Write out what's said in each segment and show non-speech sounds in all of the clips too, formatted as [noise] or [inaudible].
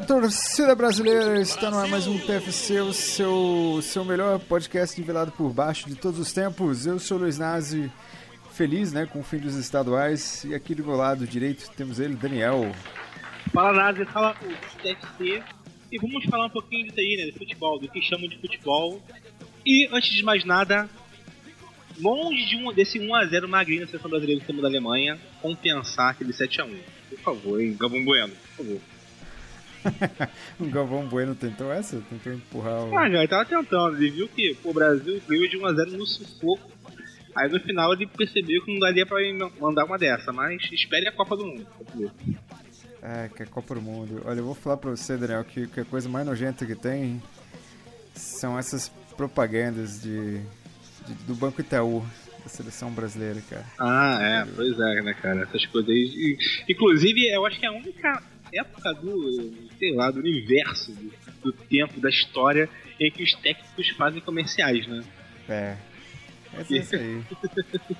querida torcida brasileira, está no ar mais um TFC, o seu, seu melhor podcast nivelado por baixo de todos os tempos. Eu sou o Luiz Nazi, feliz né, com o fim dos estaduais, e aqui do meu lado direito temos ele, Daniel. Fala Nazi, fala o TFC, e vamos falar um pouquinho disso aí, né, de futebol, do que chamam de futebol. E antes de mais nada, longe de um, desse 1x0 magrinho na seleção brasileira em cima da Alemanha, compensar aquele 7x1. Por favor, hein, Gabão Bueno, por favor. [laughs] o Galvão Bueno tentou essa? Tentou empurrar o. Ah, já, ele tava tentando. Ele viu que pô, o Brasil ganhou de 1x0 no sufoco. Aí no final ele percebeu que não daria pra mandar uma dessa, mas espere a Copa do Mundo. É, que é a Copa do Mundo. Olha, eu vou falar pra você, Daniel, que, que a coisa mais nojenta que tem são essas propagandas de, de do Banco Itaú da seleção brasileira, cara. Ah, é, pois é, né, cara? Essas coisas aí. Inclusive, eu acho que é a única época do, sei lá, do universo, do, do tempo, da história em que os técnicos fazem comerciais, né? É. É isso aí. [laughs]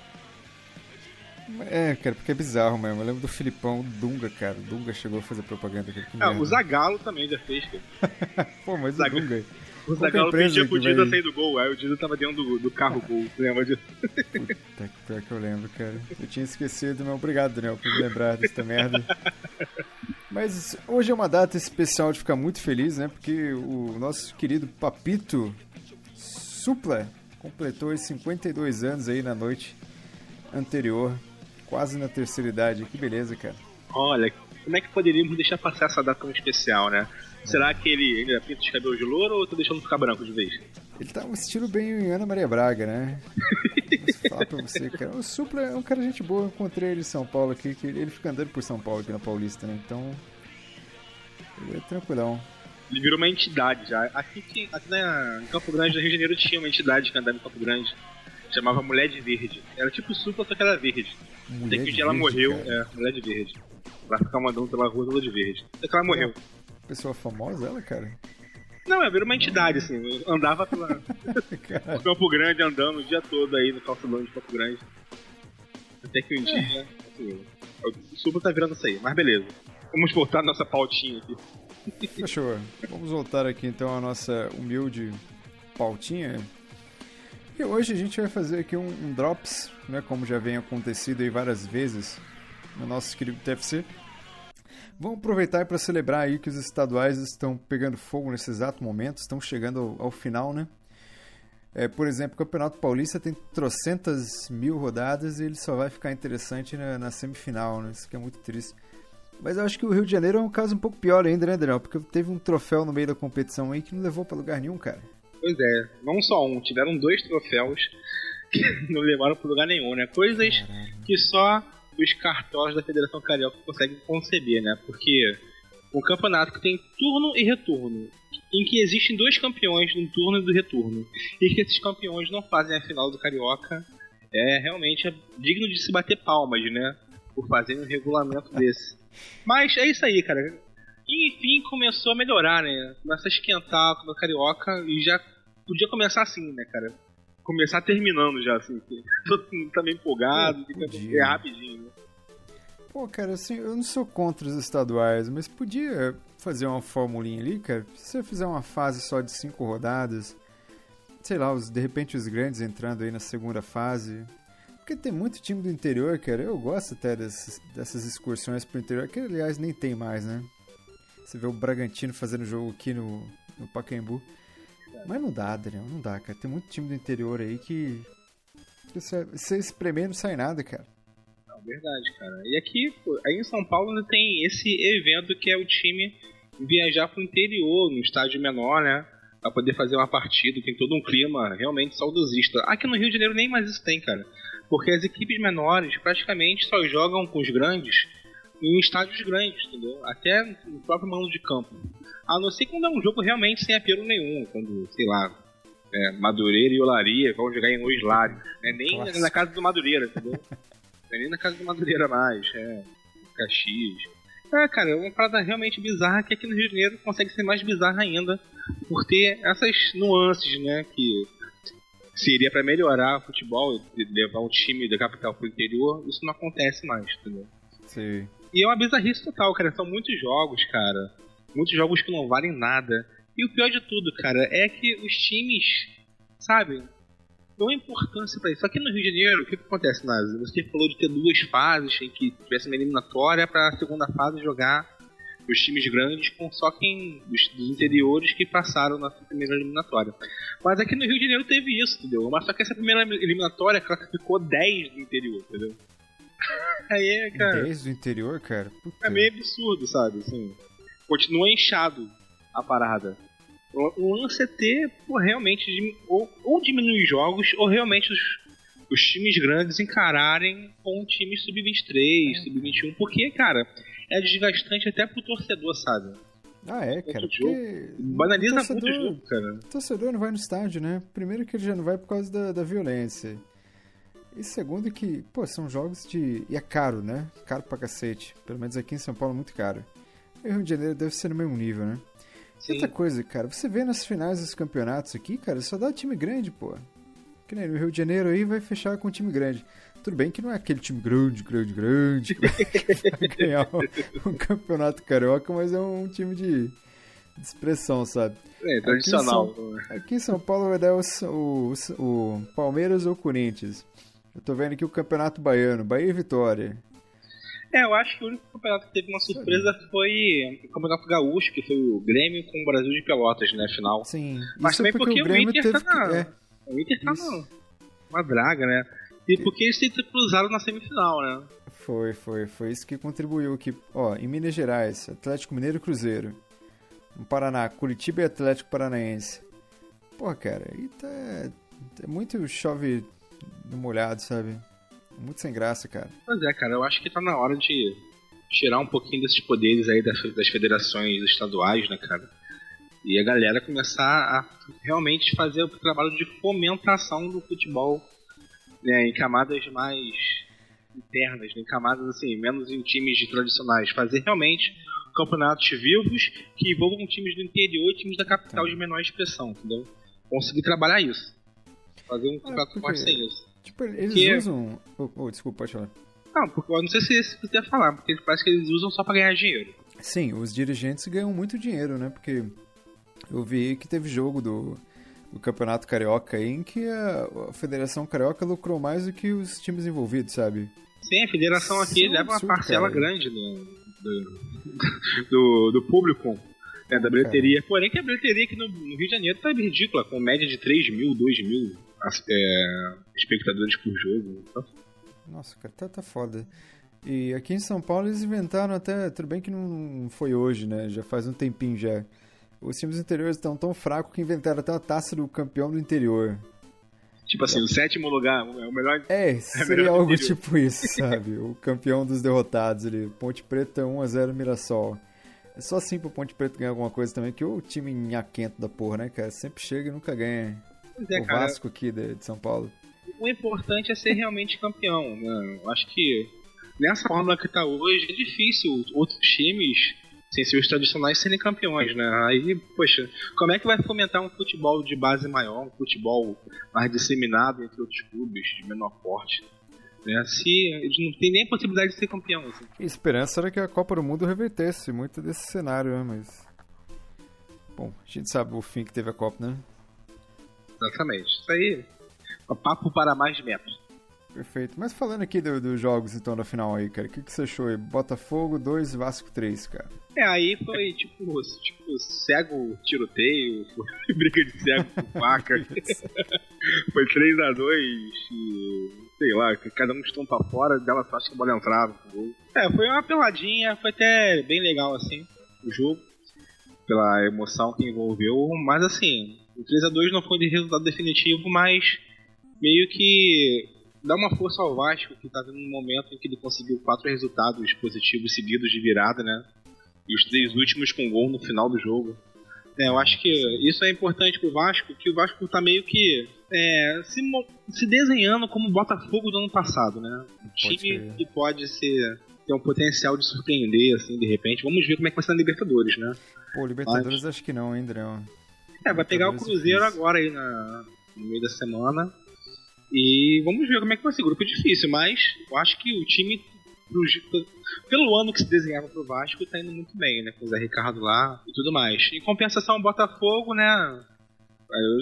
É, cara, porque é bizarro mesmo. Eu lembro do Filipão, Dunga, cara. O Dunga chegou a fazer propaganda aqui. Ah, o Zagalo também já fez, cara. [laughs] Pô, mas o Dunga. O Zagallo pedia pro Dida vai... sair do gol, aí o Dida tava dentro do, do carro gol, você lembra disso? [laughs] Puta, pior que eu lembro, cara. Eu tinha esquecido, mas obrigado, Daniel, por me lembrar dessa merda. Mas hoje é uma data especial de ficar muito feliz, né? Porque o nosso querido Papito Supla completou 52 anos aí na noite anterior, quase na terceira idade. Que beleza, cara. Olha, como é que poderíamos deixar passar essa data tão especial, né? Será que ele ainda pinta os cabelos de louro ou tá deixando ficar branco de vez? Ele tá um estilo bem Ana Maria Braga, né? [laughs] Falar pra você, cara. O Supla é um cara gente boa. Eu encontrei ele em São Paulo aqui, que ele fica andando por São Paulo aqui na Paulista, né? Então. Ele é tranquilão. Ele virou uma entidade já. Aqui, aqui na, em Campo Grande, no Rio de Janeiro, tinha uma entidade que andava em Campo Grande. Chamava Mulher de Verde. Era tipo Supla, só que era verde. Mulher Até que um dia ela morreu. Cara. É, Mulher de Verde. Ela ficava mandando pela rua toda de verde. Até que ela morreu. Pessoa famosa ela, cara? Não, é, virou uma entidade, assim. Eu andava pela. [laughs] Campo Grande, andando o dia todo aí no calçadão de Campo Grande. Até que um dia. É. Assim, o Supla tá virando isso aí, mas beleza. Vamos voltar à nossa pautinha aqui. Fechou. Vamos voltar aqui então à nossa humilde pautinha. E hoje a gente vai fazer aqui um, um drops, né, como já vem acontecido aí várias vezes no nosso querido TFC. Vamos aproveitar para celebrar aí que os estaduais estão pegando fogo nesse exato momento, estão chegando ao, ao final, né? É, por exemplo, o Campeonato Paulista tem trocentas mil rodadas e ele só vai ficar interessante na, na, semifinal, né? Isso que é muito triste. Mas eu acho que o Rio de Janeiro é um caso um pouco pior ainda, né, Daniel? Porque teve um troféu no meio da competição aí que não levou para lugar nenhum, cara. Pois é, não só um, tiveram dois troféus que [laughs] não levaram para lugar nenhum, né? Coisas Caralho. que só os cartórios da Federação Carioca conseguem conceber, né? Porque um campeonato que tem turno e retorno, em que existem dois campeões no turno e do retorno, e que esses campeões não fazem a final do Carioca, é realmente digno de se bater palmas, né? Por fazerem um regulamento [laughs] desse. Mas é isso aí, cara. E, enfim, começou a melhorar, né? Começa a esquentar o Carioca e já podia começar assim, né, cara? começar terminando já, assim. [laughs] Todo mundo tá meio empolgado, fica é rapidinho, né? Pô, cara, assim, eu não sou contra os estaduais, mas podia fazer uma formulinha ali, cara. Se você fizer uma fase só de cinco rodadas, sei lá, os, de repente os grandes entrando aí na segunda fase. Porque tem muito time do interior, cara. Eu gosto até dessas, dessas excursões pro interior, que aliás nem tem mais, né? Você vê o Bragantino fazendo jogo aqui no, no Pacaembu. Mas não dá, Daniel, não dá, cara. Tem muito time do interior aí que. Você espremer não sai nada, cara. Não, verdade, cara. E aqui, aí em São Paulo ainda tem esse evento que é o time viajar pro interior, no estádio menor, né? Pra poder fazer uma partida, tem todo um clima realmente saudosista. Aqui no Rio de Janeiro nem mais isso tem, cara. Porque as equipes menores praticamente só jogam com os grandes em estádios grandes, entendeu? Até no próprio mando de campo. A não ser quando é um jogo realmente sem apelo nenhum, quando, sei lá, é, Madureira e Olaria vão jogar em Luiz Lário. É nem Nossa. na casa do Madureira, entendeu? é nem na casa do Madureira mais, é. Caxias. É, cara, é uma parada realmente bizarra que aqui no Rio de Janeiro consegue ser mais bizarra ainda por ter essas nuances, né? Que seria para melhorar o futebol, levar um time da capital pro interior, isso não acontece mais, entendeu? Sim. E é uma bizarrice total, cara. São muitos jogos, cara. muitos jogos que não valem nada. E o pior de tudo, cara, é que os times, sabe, dão importância para isso. Só que no Rio de Janeiro, o que, que acontece, Nazi? Você falou de ter duas fases, em que tivesse uma eliminatória para a segunda fase jogar os times grandes com só quem dos, dos, interiores que passaram na primeira eliminatória. Mas aqui no Rio de Janeiro teve isso, entendeu? Mas só que essa primeira eliminatória classificou 10 do interior, entendeu? [laughs] Aí é, cara. 10 do interior, cara? Puta. É meio absurdo, sabe? Assim, continua inchado a parada. O lance é ter, pô, realmente, ou, ou diminuir jogos, ou realmente os, os times grandes encararem com times sub-23, é. sub-21, porque, cara, é desgastante até pro torcedor, sabe? Ah, é, cara. Porque banaliza torcedor, muito o jogo, cara. O torcedor não vai no estádio, né? Primeiro que ele já não vai por causa da, da violência. E segundo que, pô, são jogos de... E é caro, né? Caro pra cacete. Pelo menos aqui em São Paulo é muito caro. E o Rio de Janeiro deve ser no mesmo nível, né? Sim. E outra coisa, cara, você vê nas finais dos campeonatos aqui, cara, só dá time grande, pô. Que nem no Rio de Janeiro aí vai fechar com um time grande. Tudo bem que não é aquele time grande, grande, grande que vai [laughs] ganhar um, um campeonato carioca, mas é um time de, de expressão, sabe? É, tradicional. Aqui em São, aqui em São Paulo vai dar o, o, o Palmeiras ou Corinthians. Eu tô vendo aqui o Campeonato Baiano, Bahia e Vitória. É, eu acho que o único campeonato que teve uma surpresa foi o Campeonato Gaúcho, que foi o Grêmio com o Brasil de Pelotas, né, final. Sim. Mas também porque, porque o, Grêmio o Inter tá na... Que... É. O Inter tá Isso. numa draga, né? E porque eles se cruzaram na semifinal, né? Foi, foi. Foi isso que contribuiu. Que, ó, em Minas Gerais, Atlético Mineiro e Cruzeiro. No Paraná, Curitiba e Atlético Paranaense. Pô, cara, aí tá... É muito chove no molhado, sabe? Muito sem graça, cara. Pois é, cara, eu acho que tá na hora de tirar um pouquinho desses poderes aí das, das federações estaduais, né, cara? E a galera começar a realmente fazer o trabalho de fomentação do futebol né, em camadas mais internas, né, em camadas assim, menos em times de tradicionais. Fazer realmente campeonatos vivos que envolvam times do interior e times da capital tá. de menor expressão, entendeu? Conseguir trabalhar isso. Fazer um campeonato é, forte sem isso. Tipo, eles que... usam. Oh, oh, desculpa, pode falar. Não, porque eu não sei se você quer falar, porque parece que eles usam só pra ganhar dinheiro. Sim, os dirigentes ganham muito dinheiro, né? Porque eu vi que teve jogo do, do Campeonato Carioca aí em que a, Federação Carioca lucrou mais do que os times envolvidos, sabe? Sim, a federação aqui Isso leva uma parcela cara. grande do, do, [laughs] do, do público né, da bilheteria. Porém, que a bilheteria aqui no, no, Rio de Janeiro tá ridícula, com média de 3 mil, 2 mil é, espectadores por jogo. Então. Nossa, cara, tá, tá foda. E aqui em São Paulo eles inventaram até. Tudo bem que não foi hoje, né? Já faz um tempinho já. Os times interiores estão tão fracos que inventaram até a taça do campeão do interior. Tipo assim, o sétimo lugar é o melhor. É, [laughs] seria é algo tipo isso, sabe? o campeão dos derrotados ali. Ponte Preta 1x0 Mirassol. É só assim pro Ponte Preta ganhar alguma coisa também, que o time nhaquento da porra, né, cara? Sempre chega e nunca ganha. É, o cara, Vasco aqui de, de, São Paulo. O importante é ser realmente campeão, né? Eu acho que nessa fórmula que tá hoje é difícil outros times, sem ser os tradicionais, serem campeões, né? Aí, poxa, como é que vai fomentar um futebol de base maior, um futebol mais disseminado entre outros clubes de menor porte? Né? Se eles não tem nem a possibilidade de ser campeão. Assim. A esperança era que a Copa do Mundo revertesse muito desse cenário, né? Mas. Bom, a gente sabe o fim que teve a Copa, né? Exatamente. Isso aí é papo para mais metros. Perfeito. Mas falando aqui dos do jogos, então, da final aí, cara, o que, que você achou aí? Botafogo 2, Vasco 3, cara. É, aí foi tipo, tipo cego tiroteio, [laughs] foi briga de cego com [laughs] faca. [laughs] foi 3x2 e, sei lá, cada um estampa fora, dela só acha que a bola entrava. É, foi uma peladinha, foi até bem legal, assim, o jogo, pela emoção que envolveu, mas assim, o 3x2 não foi de resultado definitivo, mas meio que dá uma força ao Vasco, que tá vendo um momento em que ele conseguiu quatro resultados positivos seguidos de virada, né? E os três últimos com gol no final do jogo. É, eu acho que isso é importante pro Vasco, que o Vasco tá meio que é, se, se, desenhando como o Botafogo do ano passado, né? Um time que pode ser ter um potencial de surpreender, assim, de repente. Vamos ver como é que vai ser na Libertadores, né? Pô, Libertadores Mas... acho que não, hein, André? É, vai pegar o Cruzeiro agora aí na, no meio da semana. E vamos ver como é que vai ser. Grupo difícil, mas eu acho que o time pelo ano que se desenhava pro Vasco, tá indo muito bem, né? Com o Zé Ricardo lá e tudo mais. Em compensação, o Botafogo, né?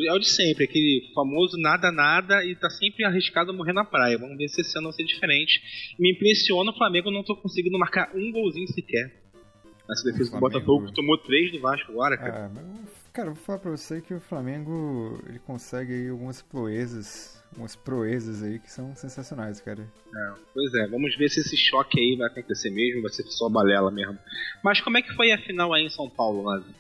É o de sempre, aquele famoso nada nada e tá sempre arriscado a morrer na praia. Vamos ver se esse ano vai ser diferente. Me impressiona o Flamengo não tô conseguindo marcar um golzinho sequer. Nessa defesa do Botafogo tomou três do Vasco agora, cara. Ah, mas, cara, vou falar pra você que o Flamengo ele consegue aí algumas proezas, algumas proezas aí que são sensacionais, cara. É, pois é, vamos ver se esse choque aí vai acontecer mesmo, vai ser só balela mesmo. Mas como é que foi a final aí em São Paulo, Lázaro?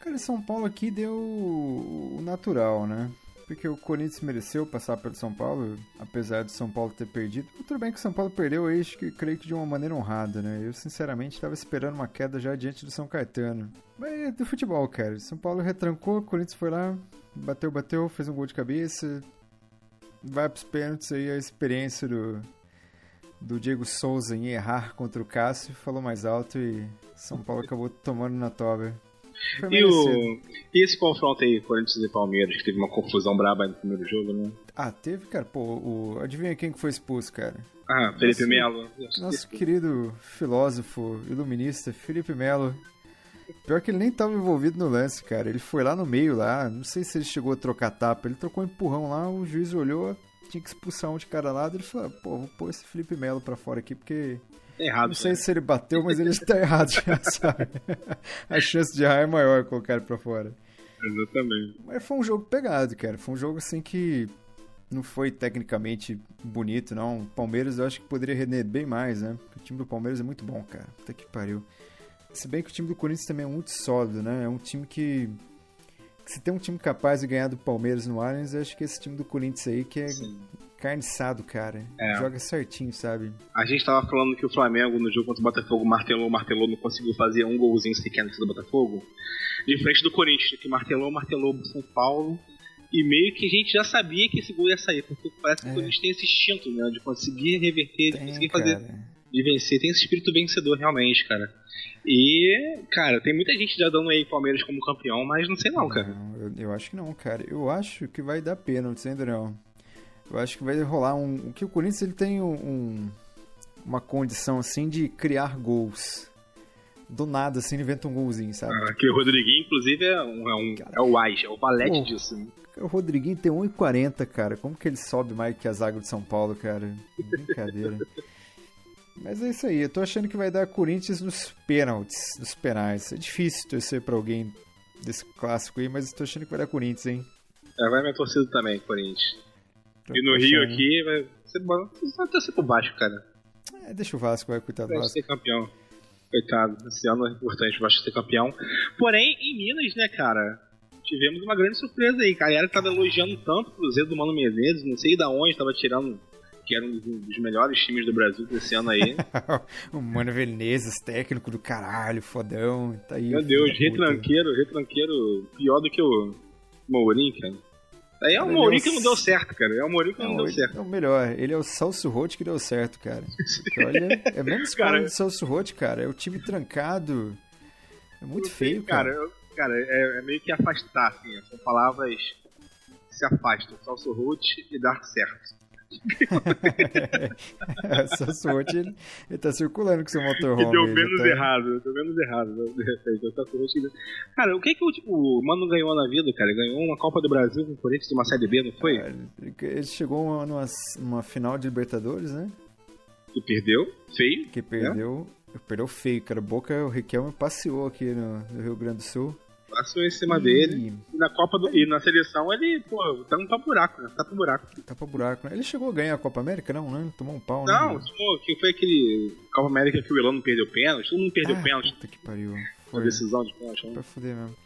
Cara, São Paulo aqui deu o natural, né? Porque o Corinthians mereceu passar pelo São Paulo, apesar de São Paulo ter perdido. Tudo bem que o São Paulo perdeu, acho que creio que de uma maneira honrada, né? Eu, sinceramente, estava esperando uma queda já diante do São Caetano. Mas é do futebol, cara. São Paulo retrancou, o Corinthians foi lá, bateu, bateu, fez um gol de cabeça. Vai pros pênaltis aí, a experiência do, do Diego Souza em errar contra o Cássio falou mais alto e São Paulo acabou tomando na toba. E, o, e esse confronto aí, Corinthians e Palmeiras, que teve uma confusão braba no primeiro jogo, né? Ah, teve, cara. Pô, o, adivinha quem que foi expulso, cara? Ah, Felipe Melo. Nosso querido filósofo, iluminista, Felipe Melo. Pior que ele nem estava envolvido no lance, cara. Ele foi lá no meio lá, não sei se ele chegou a trocar tapa, ele trocou um empurrão lá, o juiz olhou, tinha que expulsar um de cada lado, ele falou, pô, vou pôr esse Felipe Melo pra fora aqui, porque Tá errado. Não sei né? se ele bateu, mas ele está [laughs] errado já, sabe? A chance de errar é maior colocar ele pra fora. Exatamente. Mas foi um jogo pegado, cara. Foi um jogo assim que não foi tecnicamente bonito, não. O Palmeiras eu acho que poderia render bem mais, né? Porque o time do Palmeiras é muito bom, cara. Puta que pariu. Se bem que o time do Corinthians também é muito sólido, né? É um time que. Se tem um time capaz de ganhar do Palmeiras no Allianz, eu acho que esse time do Corinthians aí que é Sim carniçado, cara. É. Joga certinho, sabe? A gente tava falando que o Flamengo no jogo contra o Botafogo martelou, martelou, não conseguiu fazer um golzinho sequer no do Botafogo. Diferente do Corinthians, que martelou, martelou o São Paulo. E meio que a gente já sabia que esse gol ia sair, porque parece que é. o Corinthians tem esse instinto, né? De conseguir reverter, tem, de conseguir fazer. De vencer, tem esse espírito vencedor realmente, cara. E, cara, tem muita gente já dando aí Palmeiras como campeão, mas não sei não, cara. Não, eu, eu, acho que não, cara. Eu acho que vai dar pênalti, hein, Daniel? Eu acho que vai rolar um. Que o Corinthians ele tem um, uma condição assim de criar gols. Do nada, assim, ele inventa um golzinho, sabe? Ah, que o Rodriguinho, inclusive, é, um, é, um, cara, é o Ais, é o valete pô, disso. Né? O Rodriguinho tem 1,40, cara. Como que ele sobe mais que a zaga de São Paulo, cara? Brincadeira. [laughs] Mas é isso aí, eu tô achando que vai dar Corinthians nos pênaltis, nos penais. É difícil torcer pra alguém desse clássico aí, mas eu tô achando que vai dar Corinthians, hein? É, vai minha torcida também, Corinthians. E no Rio aqui vai ser bom. Vai torcer pro Vasco, cara. É, deixa o Vasco, vai, coitado do Vasco. ser campeão. Coitado, esse ano é importante o Vasco ser campeão. Porém, em Minas, né, cara, tivemos uma grande surpresa aí. A galera tava elogiando tanto o Cruzeiro do Mano Menezes, não sei da onde, tava tirando que era um dos melhores times do Brasil desse ano aí. [laughs] o Mano Menezes, técnico do caralho, fodão, tá aí. Meu Deus, retranqueiro, retranqueiro pior do que o Mourinho, cara. Aí é o Mourinho é o... que não deu certo, cara. É o Mourinho que não, não deu certo. É o melhor. Ele é o Celso Roth que deu certo, cara. olha, é menos [laughs] cara do Celso Roth, cara. É o time trancado. É muito feio, cara. Cara, eu, cara é, é, meio que afastar, assim. São palavras que se afastam. Celso Roth e dar certo. [laughs] Essa sorte ele, ele tá circulando com seu motorhome. E deu menos tá... errado, deu menos errado, de repente. Cara, o que que o, tipo, o Mano ganhou na vida, cara? Ele ganhou uma Copa do Brasil com o Corinthians uma Série B, não foi? Ah, ele chegou numa, numa final de Libertadores, né? Que perdeu, feio. Que perdeu, né? perdeu feio, cara. Boca, o Riquelme passeou aqui no, no Rio Grande do Sul. Passou em cima e... dele. E na Copa do... e na seleção ele, pô, tá um pra buraco, né? Tá pro buraco. Tá pro buraco, né? Ele chegou a ganhar a Copa América, não, né? Tomou um pau, não, né? Não, que foi aquele Copa América que o Elano perdeu pênalti. Todo mundo perdeu ah, pênalti. Puta que pariu. Foi. A decisão de pênalti. Né? Pra fuder mesmo.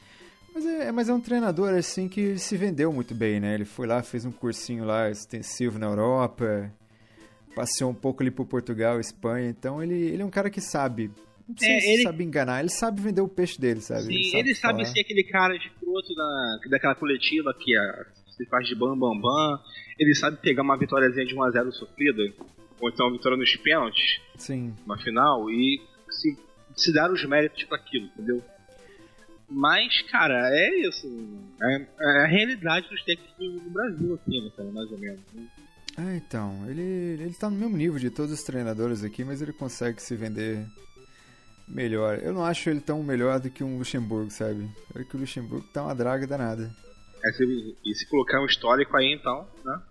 Mas é, mas é um treinador, assim, que se vendeu muito bem, né? Ele foi lá, fez um cursinho lá extensivo na Europa, passeou um pouco ali pro Portugal, Espanha. Então ele, ele é um cara que sabe é, ele sabe enganar, ele sabe vender o peixe dele, sabe? Sim, ele sabe, ele sabe ser aquele cara escroto da, daquela coletiva que a, se faz de bam bam bam. Ele sabe pegar uma vitóriazinha de 1x0 sofrida, ou então uma vitória nos pênaltis, Sim. uma final, e se, se dar os méritos para aquilo, entendeu? Mas, cara, é isso. É, é, a realidade dos técnicos do Brasil aqui, né, cara, mais ou menos. Ah, então. Ele, ele tá no mesmo nível de todos os treinadores aqui, mas ele consegue se vender melhor. Eu não acho ele tão melhor do que um Luxemburgo, sabe? Eu que o Luxemburgo tá uma draga danada. É, se, e se colocar um histórico aí, então, né?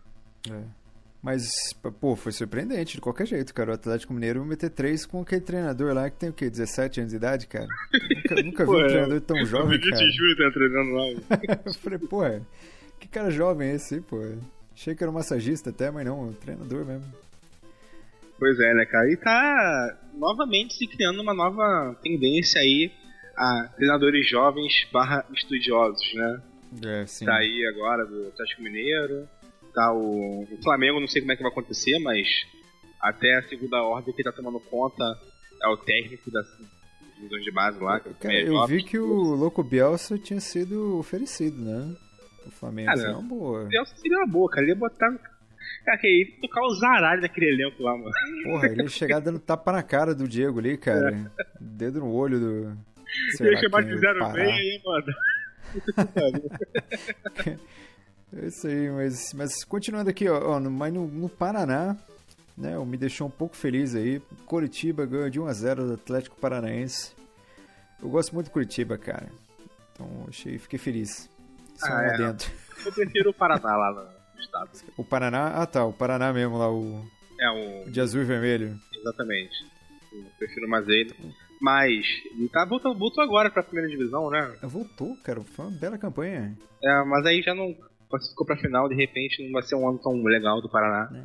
É. Mas, pô, foi surpreendente, de qualquer jeito, cara. O Atlético Mineiro meter três com aquele treinador lá que tem o quê? 17 anos de idade, cara? nunca, [laughs] nunca vi um treinador tão jovem, cara. Juro tá treinando lá. [laughs] eu falei, pô, que cara jovem é esse aí, pô? Achei que era um massagista até, mas não, um treinador mesmo. Pois é, né, cara? E tá novamente se criando uma nova tendência aí a treinadores jovens barra estudiosos, né? É, sim. Tá aí agora do Atlético Mineiro, tá o, o Flamengo, não sei como é que vai acontecer, mas até a segunda ordem que tá tomando conta é o técnico das divisões de base lá. Cara, eu vi que o Louco Bielsa tinha sido oferecido, né? O Flamengo cara, seria uma boa. O Bielsa seria uma boa, cara. Ele ia botar. Cara, que ia tocar o zaralho daquele elenco lá, mano. Porra, ele ia chegar dando tapa na cara do Diego ali, cara. É. Dedo no olho do. Sei ia chamar de 06 aí, mano. É isso aí, mas, mas continuando aqui, ó, ó no, mas no, no, Paraná, né, me deixou um pouco feliz aí. Curitiba ganhou de 1 a 0 do Atlético Paranaense. Eu gosto muito do Curitiba, cara. Então achei, fiquei feliz. Só ah, é. dentro. Eu prefiro o Paraná lá O Paraná? Ah tá, o Paraná mesmo lá, o. É o. De azul e vermelho. Exatamente. Eu prefiro mais ele. Mas ele tá voltou, voltou agora pra primeira divisão, né? Voltou, cara. Foi uma bela campanha. É, mas aí já não classificou pra final, de repente não vai ser um ano tão legal do Paraná. É.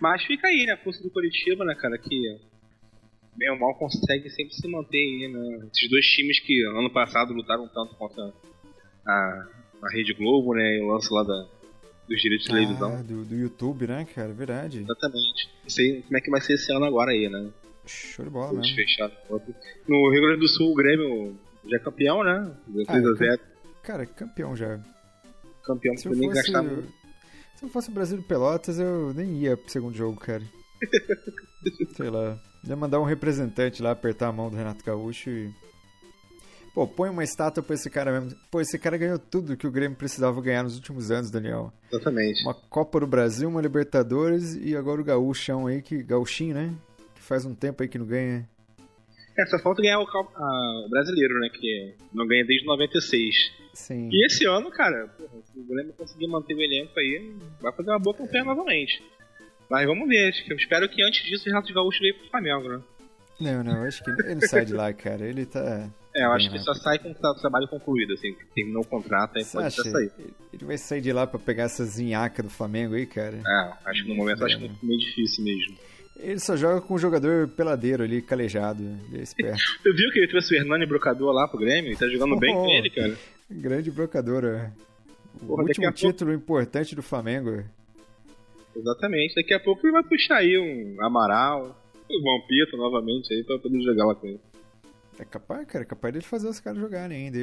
Mas fica aí, né? A força do Curitiba, né, cara, que bem ou mal consegue sempre se manter aí, né? Esses dois times que ano passado lutaram tanto contra a, a Rede Globo, né? E o lance lá da, dos direitos de televisão. Ah, do, do YouTube, né, cara? Verdade. Exatamente. Não sei como é que vai ser esse ano agora aí, né? Show de bola, né? Fechado. No Rio Grande do Sul, o Grêmio já é campeão, né? 3x0. Ah, cara, campeão já campeão se pra mim fosse, gastar muito. Se eu fosse o Brasil Pelotas, eu nem ia pro segundo jogo, cara. [laughs] Sei lá. Ia mandar um representante lá apertar a mão do Renato Gaúcho e. Pô, põe uma estátua pra esse cara mesmo. Pô, esse cara ganhou tudo que o Grêmio precisava ganhar nos últimos anos, Daniel. Exatamente. Uma Copa do Brasil, uma Libertadores e agora o Gaúchão aí, que. Gauchinho, né? Que faz um tempo aí que não ganha. É, só falta ganhar o, a, o brasileiro, né? Que não ganha desde 96. Sim. E esse ano, cara, porra, se o Grêmio conseguir manter o elenco aí, vai fazer uma boa campanha novamente. Mas vamos ver, eu espero que antes disso o Renato Gaúcho veio pro Flamengo, né? Não, não, acho que ele não sai de lá, cara. Ele tá. É, eu acho que ele só sai com o trabalho concluído, assim, terminou o contrato, aí Você pode acha? sair. Ele vai sair de lá pra pegar essa zinhaca do Flamengo aí, cara? É, acho que no momento é, acho que é meio difícil mesmo. Ele só joga com um jogador peladeiro ali, calejado. Ele é esperto. [laughs] Eu vi que ele trouxe o Hernani Brocador lá pro Grêmio? Ele tá jogando oh, bem com ele, cara. Grande brocador, é. O Porra, último título pouco... importante do Flamengo. Exatamente. Daqui a pouco ele vai puxar aí um Amaral, o Vampito novamente aí pra poder jogar lá com ele. É capaz, cara. É capaz dele fazer os caras jogarem ainda.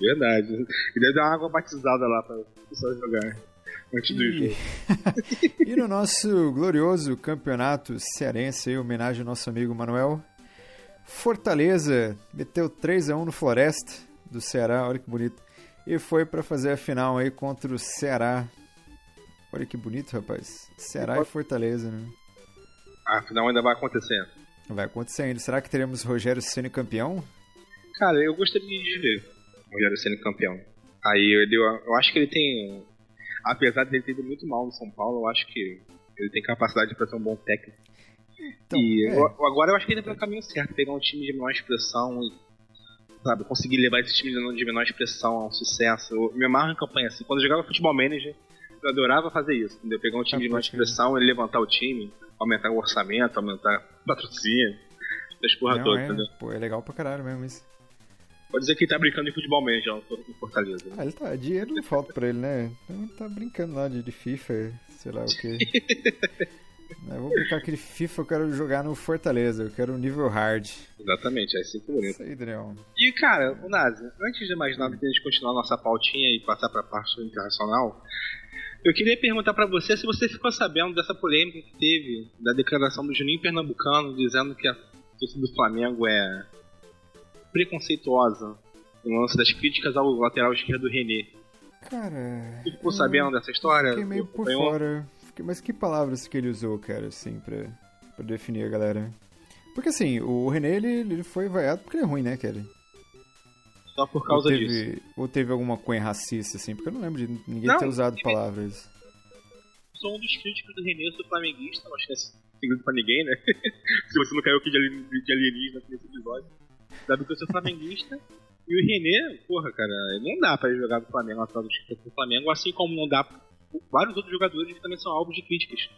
Verdade. Ele deve dar uma água batizada lá pra pessoas jogar antes do jogo. [laughs] e no nosso glorioso campeonato cearense, em homenagem ao nosso amigo Manuel, Fortaleza meteu 3 a 1 no Floresta do Ceará, olha que bonito. E foi para fazer a final aí contra o Ceará. Olha que bonito, rapaz. Ceará e, e Fortaleza, né? A final ainda vai acontecendo. Vai acontecendo. Será que teremos Rogério sendo campeão? Cara, eu gostaria de ver Rogério sendo campeão. Aí eu, eu acho que ele tem apesar de ele ter ido muito mal no São Paulo, eu acho que ele tem capacidade para ser um bom técnico. Então, e é. eu, agora eu acho que ele tá no caminho certo, pegar um time de menor expressão e sabe, conseguir levar esse time de menor expressão a um sucesso. Eu me amarro em campanha assim. Quando eu jogava futebol manager, eu adorava fazer isso, entendeu? Pegar um time de menor expressão e levantar o time, aumentar o orçamento, aumentar patrocínio, das porra toda, é, entendeu? Pô, é legal pra caralho mesmo isso. Pode dizer que ele tá brincando em futebol mesmo, em Fortaleza. Ah, ele tá. Dinheiro não falta pra ele, né? Então ele tá brincando lá de, de FIFA, sei lá o que. [laughs] eu vou brincar aquele FIFA, eu quero jogar no Fortaleza, eu quero um nível hard. Exatamente, é sempre bonito. Isso aí, Daniel. E, cara, o Nazi, antes de mais nada, que a gente continuar nossa pautinha e passar pra parte internacional, eu queria perguntar para você se você ficou sabendo dessa polêmica que teve da declaração do Juninho Pernambucano dizendo que a torcida do Flamengo é preconceituosa no lance das críticas ao lateral esquerdo do René. Cara. Você ficou sabendo dessa história? Fiquei meio por fora. mas que palavras que ele usou, cara, assim, pra, pra definir a galera? Porque assim, o René, ele, ele foi vaiado porque ele é ruim, né, cara? Só por causa ou teve, disso. Ou teve alguma cunha racista, assim, porque eu não lembro de ninguém não, ter usado ele... palavras. Sou um dos críticos do sou flamenguista, acho que é segredo pra ninguém, né? [laughs] Se você não caiu aqui de alienígena nesse episódio. Sabe que eu sou flamenguista. E o René, porra, cara, não dá pra ele jogar no Flamengo, lateral do Flamengo, assim como não dá vários outros jogadores que também são alvos de críticas.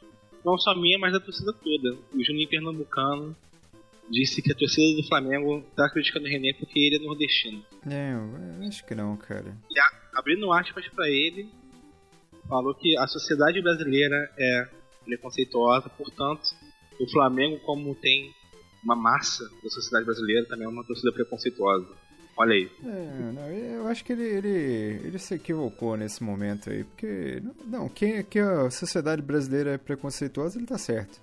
Não só minha, mas da torcida toda. O Juninho Pernambucano disse que a torcida do Flamengo tá criticando o René porque ele é nordestino. É, eu acho que não, cara. E abrindo aspas para ele, falou que a sociedade brasileira é preconceituosa, portanto, o Flamengo, como tem uma massa da sociedade brasileira, também é uma torcida preconceituosa. Olha aí. É, não, eu acho que ele, ele, ele se equivocou nesse momento aí, porque. Não, quem que a sociedade brasileira é preconceituosa, ele tá certo.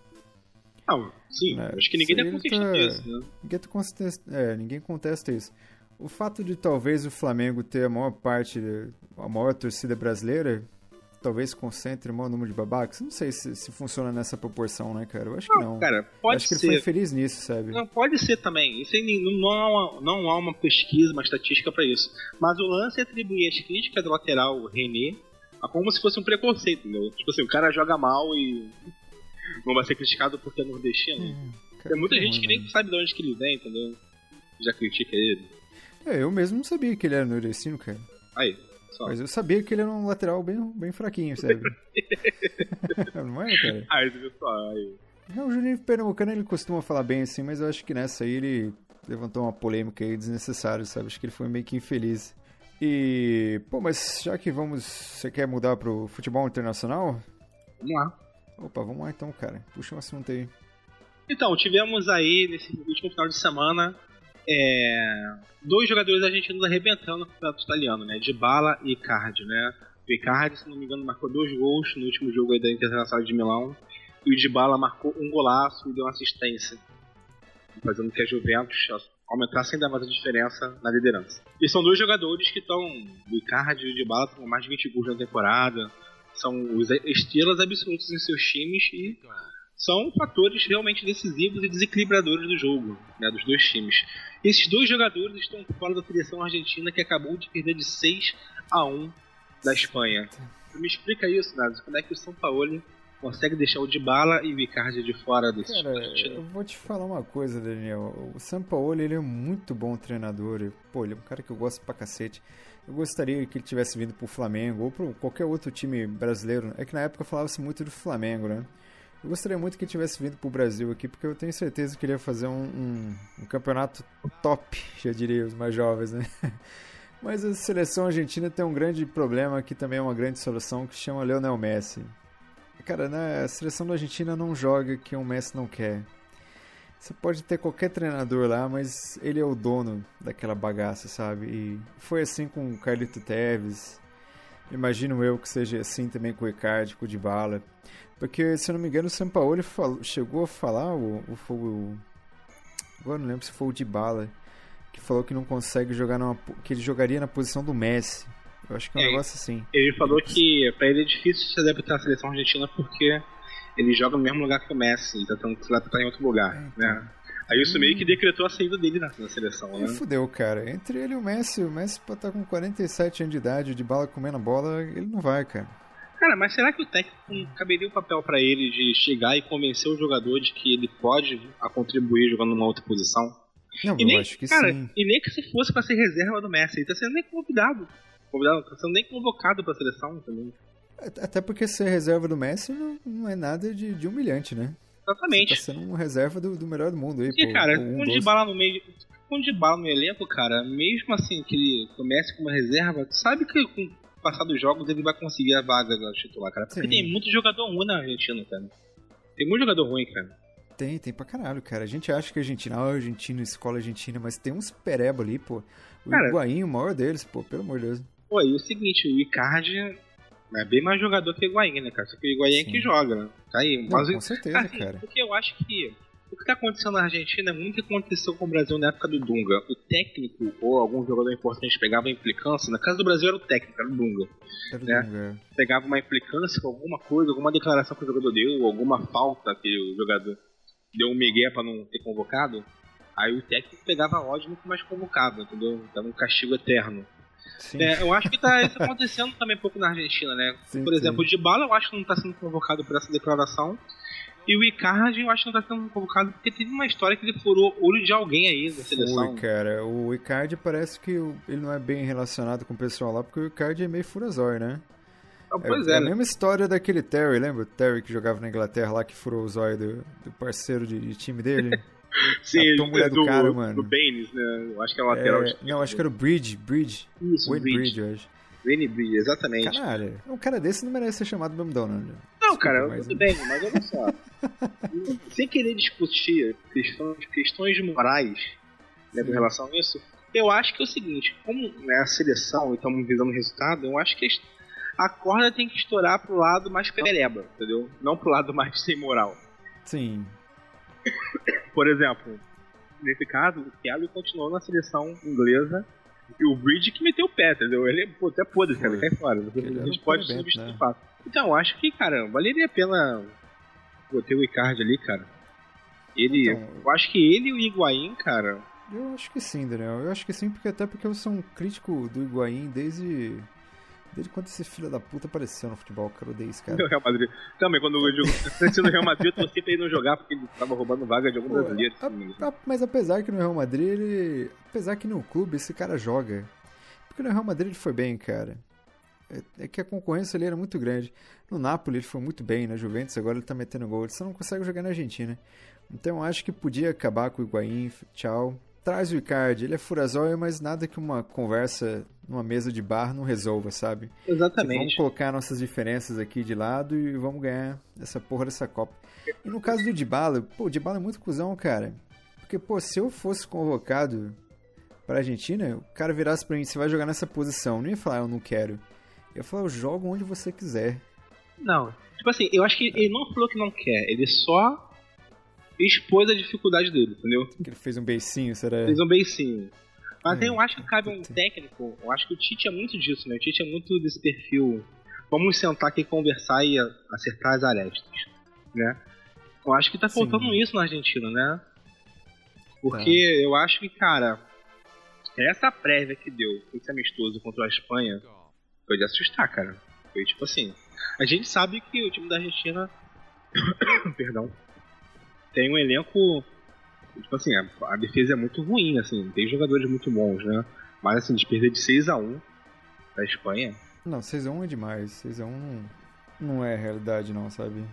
Não, sim, é, acho que ninguém tá contestando isso, né? Ninguém, tá contesta, é, ninguém contesta isso. O fato de talvez o Flamengo ter a maior parte, a maior torcida brasileira, talvez concentre o maior número de babacas. Não sei se, se funciona nessa proporção, né, cara? Eu acho não, que não. Cara, pode acho que ser. ele foi feliz nisso, sabe? Não, pode ser também. Isso não, não, há uma, não há uma pesquisa, uma estatística para isso. Mas o lance é atribuir as críticas do lateral René a como se fosse um preconceito, entendeu? Tipo assim, o cara joga mal e não vai ser criticado porque é nordestino. É, Tem muita gente que nem sabe de onde que ele vem, entendeu? Já critica ele. É, eu mesmo não sabia que ele era nordestino, cara. Aí, só. Mas eu sabia que ele era um lateral bem, bem fraquinho, sabe? [laughs] não é, cara? Aí, viu só, aí. Não, o Juninho Pernambucano ele costuma falar bem assim, mas eu acho que nessa aí ele levantou uma polêmica aí desnecessária, sabe? Acho que ele foi meio que infeliz. E, pô, mas já que vamos. Você quer mudar pro futebol internacional? Vamos lá. Opa, vamos lá então, cara. Puxa um assunto aí. Então, tivemos aí nesse último final de semana é, dois jogadores argentinos arrebentando no campeonato italiano, né? De Bala e Icardi, né? O Icardi, se não me engano, marcou dois gols no último jogo da Internacional de Milão. E o de Bala marcou um golaço e deu uma assistência. Fazendo que a Juventus aumentasse ainda mais a diferença na liderança. E são dois jogadores que estão, o Icardi e o de Bala, com mais de 20 gols na temporada. São os estrelas absolutas em seus times e são fatores realmente decisivos e desequilibradores do jogo, né, dos dois times. Esses dois jogadores estão fora da seleção argentina que acabou de perder de 6 a 1 da Espanha. Me explica isso, Nazi, como é que o São Paulo consegue deixar o Dybala e o Icardi de fora desse Cara, eu vou te falar uma coisa, Daniel. O São Paulo ele é muito bom treinador. Pô, ele é um cara que eu gosto pra cacete. Eu gostaria que ele tivesse vindo pro Flamengo ou pro qualquer outro time brasileiro. É que na época falava-se muito do Flamengo, né? Eu gostaria muito que ele tivesse vindo pro Brasil aqui, porque eu tenho certeza que ele ia fazer um, um, um campeonato top, [laughs] já diria os mais jovens, né? [laughs] Mas a seleção argentina tem um grande problema, que também é uma grande solução, que chama Lionel Messi. Cara, né, a seleção da Argentina não joga que o Messi não quer. Você pode ter qualquer treinador lá, mas ele é o dono daquela bagaça, sabe? E foi assim com o Carlito Teves. Imagino eu que seja assim também com o Icardi, com o Dybala. Porque, se eu não me engano, o Sampaoli falou, chegou a falar, o, o, o, agora não lembro se foi o Dybala, que falou que não consegue jogar numa, que ele jogaria na posição do Messi. Eu acho que é um é, negócio assim. Ele falou que para ele é difícil se adaptar à seleção argentina porque ele joga no mesmo lugar que o Messi, então se adaptar em outro lugar, é, então. né? Aí isso meio que decretou a saída dele na, na seleção, né? fudeu, cara. Entre ele e o Messi, o Messi pode estar com 47 anos de idade, de bala comendo a bola, ele não vai, cara. Cara, mas será que o técnico caberia o papel para ele de chegar e convencer o jogador de que ele pode a contribuir jogando numa outra posição? Não, e eu nem, acho que cara, sim. E nem que se fosse para ser reserva do Messi, ele tá sendo nem convidado. Convidado, tá sendo nem convocado pra seleção também. Até porque ser reserva do Messi não, não é nada de, de humilhante, né? Exatamente. Você tá sendo um reserva do, do melhor do mundo aí, E, pô, cara, um de bala no meio. Com de bala no elenco, cara, mesmo assim que ele comece como reserva, tu sabe que com passar dos jogos ele vai conseguir a vaga do titular, cara. Porque Sim. tem muito jogador ruim na Argentina, cara. Tem muito jogador ruim, cara. Tem, tem pra caralho, cara. A gente acha que a Argentina é Argentina, escola argentina, mas tem uns pereba ali, pô. O cara, Higuaín, o maior deles, pô, pelo amor de Deus. Pô, e o seguinte, o Icardi é bem mais jogador que o Higuaín, né, cara? Só que o Higuaín é que joga, né? Tá aí. Não, mas, com certeza, assim, cara. Porque eu acho que o que está acontecendo na Argentina é muito o que aconteceu com o Brasil na época do Dunga. O técnico ou algum jogador importante pegava implicância. Na casa do Brasil era o técnico, era o Dunga. Era né? Dunga. É. Pegava uma implicância com alguma coisa, alguma declaração que o jogador deu, alguma falta que o jogador deu um migué para não ter convocado. Aí o técnico pegava ódio nunca mais convocava, entendeu? Dava um castigo eterno. É, eu acho que tá isso acontecendo também um pouco na Argentina, né? Sim, Por exemplo, sim. o Dybala eu acho que não está sendo convocado por essa declaração. E o Icardi eu acho que não está sendo convocado porque teve uma história que ele furou olho de alguém aí da seleção. Foi, cara. O Icardi parece que ele não é bem relacionado com o pessoal lá, porque o Icardi é meio furazói, né? Ah, pois é, é, é a né? mesma história daquele Terry, lembra? O Terry que jogava na Inglaterra lá, que furou o zóio do, do parceiro de, de time dele. [laughs] Sim, a mulher do, do cara, mano. Do Baines, né? Eu acho que é lateral. É, não, acho que era o Bridge. Bridge. Isso, Wayne Bridge. Bridge, eu acho. Wayne Bridge, exatamente. Caralho, um cara desse não merece ser chamado mesmo Donald. Não, Desculpa, cara, mas, tudo bem, mas olha só. [laughs] sem querer discutir questões, questões morais né, com relação a isso, eu acho que é o seguinte, como né, a seleção e estamos visando resultado, eu acho que a corda tem que estourar pro lado mais pereba, entendeu? Não pro lado mais sem moral. Sim. [laughs] Por exemplo, nesse caso, o Thiago continuou na seleção inglesa e o Bridge que meteu o pé, entendeu? Ele pô, até podre, cara, cai fora. A gente pode substituir né? Então, acho que, cara, valeria a pena ter o Icardi ali, cara. Ele. Então, eu acho que ele e o Higuaín, cara. Eu acho que sim, Daniel. Eu acho que sim, porque até porque eu sou um crítico do Higuaín desde Desde quando esse filho da puta apareceu no futebol, cara, eu odeio esse cara. No Real Madrid. Também, quando eu jogo [laughs] no Real Madrid, eu torci pra ele não jogar porque ele tava roubando vaga de algum Pô, brasileiro. A, a, mas apesar que no Real Madrid ele. Apesar que no clube esse cara joga. Porque no Real Madrid ele foi bem, cara. É, é que a concorrência ali era muito grande. No Napoli ele foi muito bem, na Juventus agora ele tá metendo gol. Ele só não consegue jogar na Argentina. Então acho que podia acabar com o Higuaín, tchau traz o Icardi. Ele é furazóio, mas nada que uma conversa numa mesa de bar não resolva, sabe? Exatamente. vamos colocar nossas diferenças aqui de lado e vamos ganhar essa porra dessa Copa. E no caso do Dybala, pô, o Dybala é muito cuzão, cara. Porque, pô, se eu fosse convocado pra Argentina, o cara virasse pra mim, você vai jogar nessa posição. Eu não ia falar, eu não quero. Eu ia falar, eu jogo onde você quiser. Não. Tipo assim, eu acho que ele não falou que não quer, ele só expôs a dificuldade dele, entendeu? Que ele fez um beicinho, será? Fez um beicinho. Mas é. eu acho que cabe um técnico, eu acho que o Tite é muito disso, né? O Tite é muito desse perfil. Vamos sentar aqui conversar e acertar as arestas, né? Eu acho que tá faltando Sim. isso na Argentina, né? Porque tá. eu acho que, cara, essa prévia que deu, esse amistoso contra a Espanha, foi de assustar, cara. Foi tipo assim. A gente sabe que o time da Argentina. [coughs] perdão tem um elenco. Tipo assim, a, a, defesa é muito ruim, assim, tem jogadores muito bons, né? Mas assim, de perder de 6x1 da Espanha. Não, 6x1 é demais. 6x1 não, não é realidade não, sabe?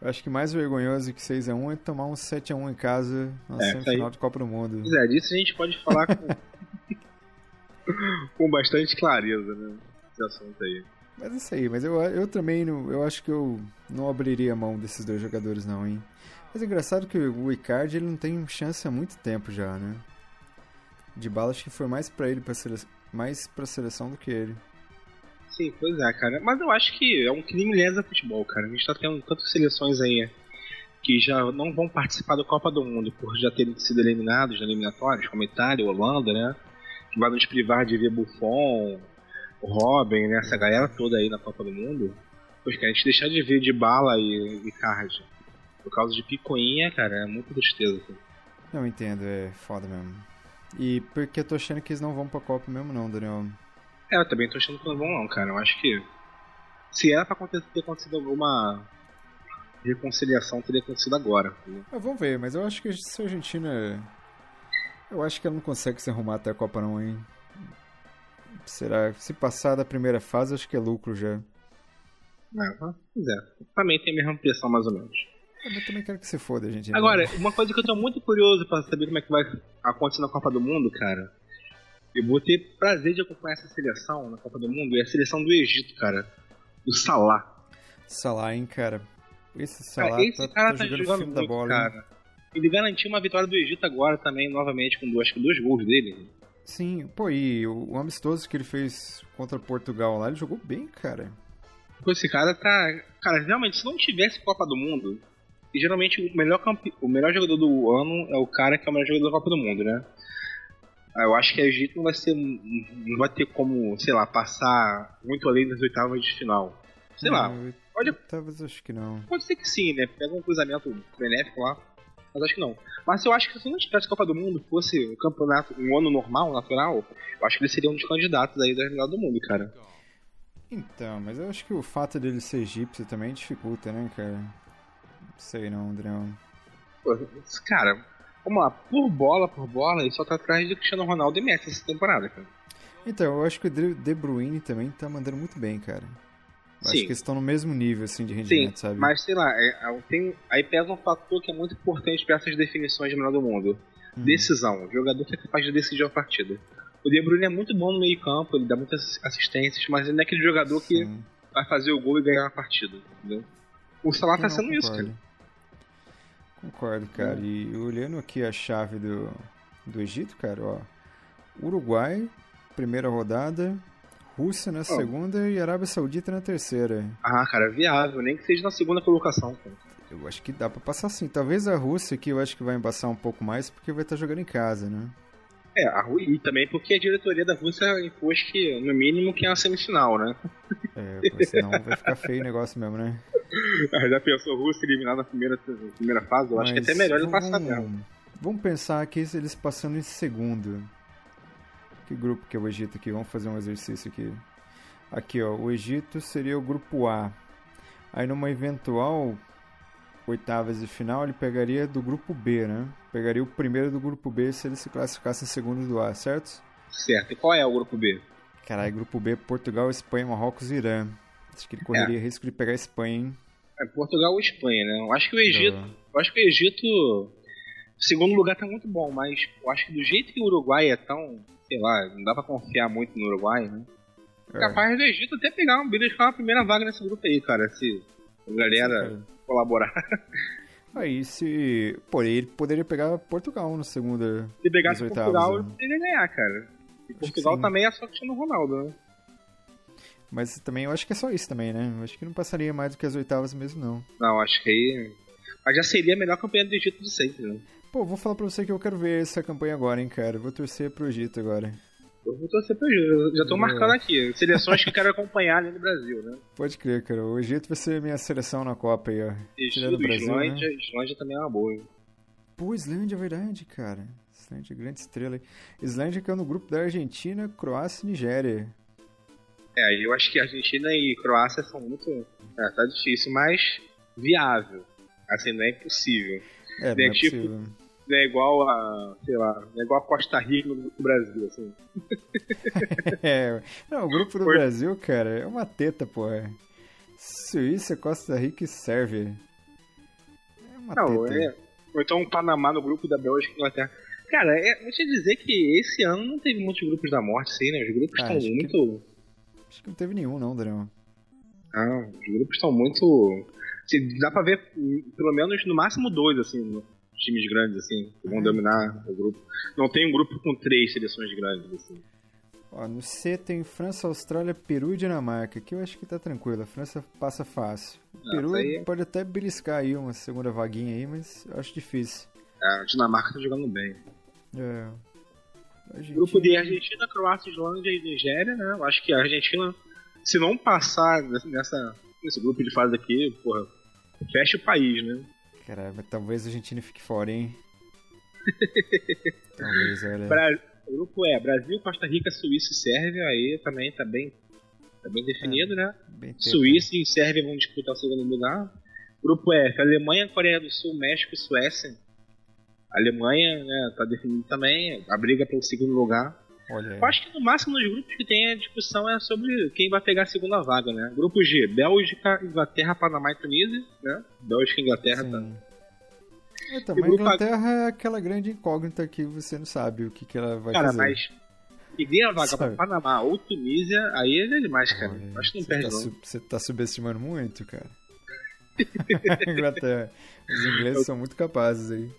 Eu acho que mais vergonhoso que 6x1 é tomar um 7x1 em casa na é, semifinal de Copa do Mundo. Pois é, disso a gente pode falar com, [laughs] com bastante clareza, né? Esse assunto aí. Mas é isso aí, mas eu, eu também não, eu acho que eu não abriria a mão desses dois jogadores não, hein? Mas é engraçado que o Icardi ele não tem chance há muito tempo já, né? De bala acho que foi mais para ele para sele... mais para seleção do que ele. Sim, pois é, cara. Mas eu acho que é um crime lesa futebol, cara. A gente tá tendo tantas seleções aí que já não vão participar da Copa do Mundo por já terem sido eliminados na eliminatórias, como Itália, Holanda, né? Que vai nos privar de ver Buffon, Robin, né? Essa galera toda aí na Copa do Mundo. Pois que a gente deixar de ver de bala e Icardi por causa de picoinha, cara, é muita tristeza. Assim. Não entendo, é foda mesmo. E porque eu tô achando que eles não vão pra Copa mesmo não, Daniel. É, eu também tô achando que não vão não, cara. Eu acho que se era pra acontecer, ter acontecido alguma reconciliação, teria acontecido agora. Ah, vamos ver, mas eu acho que a Argentina... Eu acho que ela não consegue se arrumar até a Copa não, hein? Será? Se passar da primeira fase, acho que é lucro já. É, pois é. Também tem a mesma impressão, mais ou menos. Eu também quero que se foda, gente. Agora, uma coisa que eu tô muito curioso pra saber como é que vai acontecer na Copa do Mundo, cara. Eu vou ter prazer de acompanhar essa seleção na Copa do Mundo. É a seleção do Egito, cara. Do Salah. Salah, hein, cara. Esse Salah cara, esse tá, cara tá, tá jogando, jogando muito, da bola. Cara. Hein? Ele garantiu uma vitória do Egito agora também, novamente, com dois, dois gols dele. Sim, pô, e o, o amistoso que ele fez contra Portugal lá, ele jogou bem, cara. Pô, esse cara tá. Cara, realmente, se não tivesse Copa do Mundo, E geralmente o melhor, campe... o melhor jogador do ano é o cara que é o melhor jogador da Copa do Mundo, né? Ah, Eu acho que a Egito não vai ser. não vai ter como, sei lá, passar muito além das oitavas de final. Sei lá, Não, pode- Talvez acho que não. pode ser que sim, né? Pega um cruzamento benéfico lá. Mas acho que não. Mas eu acho que se não tivesse Copa do Mundo, fosse um campeonato, um ano normal, natural, eu acho que ele seria um dos candidatos aí da melhor do mundo, cara. Então, mas eu acho que o fato dele ser egípcio também dificulta, né, cara? Sei não. Pô, Cara, vamos lá, por bola, por bola, ele só tá atrás do Cristiano Ronaldo e Messi essa temporada, cara. Então, eu acho que o De Bruyne também tá mandando muito bem, cara. Acho Sim. que eles estão no mesmo nível, assim, de rendimento, Sim, sabe? mas sei lá, é, é, tem, aí pesa um fator que é muito importante para essas definições de melhor do mundo. Hum. Decisão. O jogador que é capaz de decidir a partida. O De Bruyne é muito bom no meio campo, ele dá muitas assistências, mas ele não é aquele jogador que Sim. vai fazer o gol e ganhar a partida, entendeu? O Salah tá sendo isso, concordo. cara. Concordo, cara. E olhando aqui a chave do, do Egito, cara, ó. Uruguai, primeira rodada. Rússia na segunda e Arábia Saudita na terceira. Ah, cara, viável, nem que seja na segunda colocação, cara. Eu acho que dá pra passar sim. Talvez a Rússia aqui eu acho que vai embaçar um pouco mais porque vai estar jogando em casa, né? É, a Ru- e também porque a diretoria da Rússia impôs que, no mínimo, que é a semifinal, né? É, porque senão vai ficar feio o negócio mesmo, né? [laughs] Já pensou Rússia eliminada na primeira, na primeira fase? Eu acho que é Mas até melhor ele passar mesmo. Vamos pensar aqui eles passando em segundo. Que grupo que é o Egito aqui? Vamos fazer um exercício aqui. Aqui, ó. O Egito seria o grupo A. Aí numa eventual oitavas de final, ele pegaria do grupo B, né? Pegaria o primeiro do grupo B se ele se classificasse em segundo do A, certo? Certo. E qual é o grupo B? Caralho, grupo B, Portugal, Espanha, Marrocos e Irã. Acho que ele correria risco de pegar a Espanha, hein? É Portugal ou Espanha, né? Eu acho que o Egito. Eu acho que o Egito. O segundo lugar tá muito bom, mas eu acho que do jeito que o Uruguai é tão. Sei lá, não dá pra confiar muito no Uruguai, né? É. Capaz do Egito até pegar uma briga de ficar uma primeira vaga nesse grupo aí, cara. Se a galera Cara, colaborar. [laughs] Aí se. Pô, ele poderia pegar Portugal no segundo. Se pegasse Portugal, oitavas, ele poderia ganhar, cara. E Portugal também é só Cristiano Ronaldo, né? Mas também eu acho que é só isso também, né? Eu acho que não passaria mais do que as oitavas mesmo, não. Não, acho que aí. Mas já seria a melhor campanha do Egito de sempre, né? Pô, vou falar pra você que eu quero ver essa campanha agora, hein, cara. Vou torcer pro Egito agora. Eu vou torcer pro Egito. Já tô É. marcando aqui. Seleções que quero acompanhar ali no Brasil, né? Pode crer, cara. O Egito vai ser minha seleção na Copa aí, ó. Egito, Brasil, Islândia. né? Islândia também é uma boa. hein? Pô, Islândia, é verdade, cara. Islândia, grande estrela aí. Islândia que é no grupo da Argentina, Croácia e Nigéria. É, eu acho que Argentina e Croácia são muito. É, tá difícil, mas viável. Assim, não é impossível. É, não É é tipo- possível. Não é igual a. sei lá, não é igual a Costa Rica no Brasil, assim. [laughs] É, não, o grupo do Por- Brasil, cara, é uma teta, porra. Suíça, Costa Rica e Sérvia. É uma Não, teta. é. Ou então o Panamá no grupo da Bélgica e Inglaterra. Cara, é, vou te dizer que esse ano não teve muitos grupos da morte, sim, né? Os grupos Ah, estão acho que- muito. Acho que não teve nenhum, não, Daniel. Ah, os grupos estão muito. assim, dá pra ver hum, pelo menos no máximo dois, assim, no- times grandes, assim, que vão É. dominar o grupo. Não tem um grupo com três seleções grandes, assim. Ó, no C tem França, Austrália, Peru e Dinamarca, que eu acho que tá tranquilo. A França passa fácil. O Ah, Peru isso aí- pode até beliscar aí uma segunda vaguinha aí, mas eu acho difícil. A Dinamarca tá jogando bem. É. Argentina- Grupo D, Argentina, Croácia, Islândia e Nigéria, né? Eu acho que a Argentina, se não passar nessa, nesse grupo de fase aqui, porra, fecha o país, né? Caralho, talvez a Argentina fique fora, hein? [laughs] talvez, olha. Bra- O grupo é Brasil, Costa Rica, Suíça e Sérvia, aí também tá bem, tá bem definido, né? Bem. Suíça e Sérvia vão disputar o segundo lugar. Grupo F, Alemanha, Coreia do Sul, México e Suécia. A Alemanha, né, tá definido também, a briga pelo segundo lugar. Olha, Eu acho que no máximo nos grupos que tem a discussão é sobre quem vai pegar a segunda vaga, né? Grupo G, Bélgica, Inglaterra, Panamá e Tunísia, né? Bélgica e Inglaterra tá. sim. Mas a Inglaterra é aquela grande incógnita que você não sabe o que, que ela vai Cara, fazer. mas peguei a vaga pra Sabe. Panamá ou Tunísia, aí é demais, cara. Olha, Acho que não você perde tá não. su- Você tá subestimando muito, cara. [laughs] Inglaterra. Os ingleses são muito capazes aí.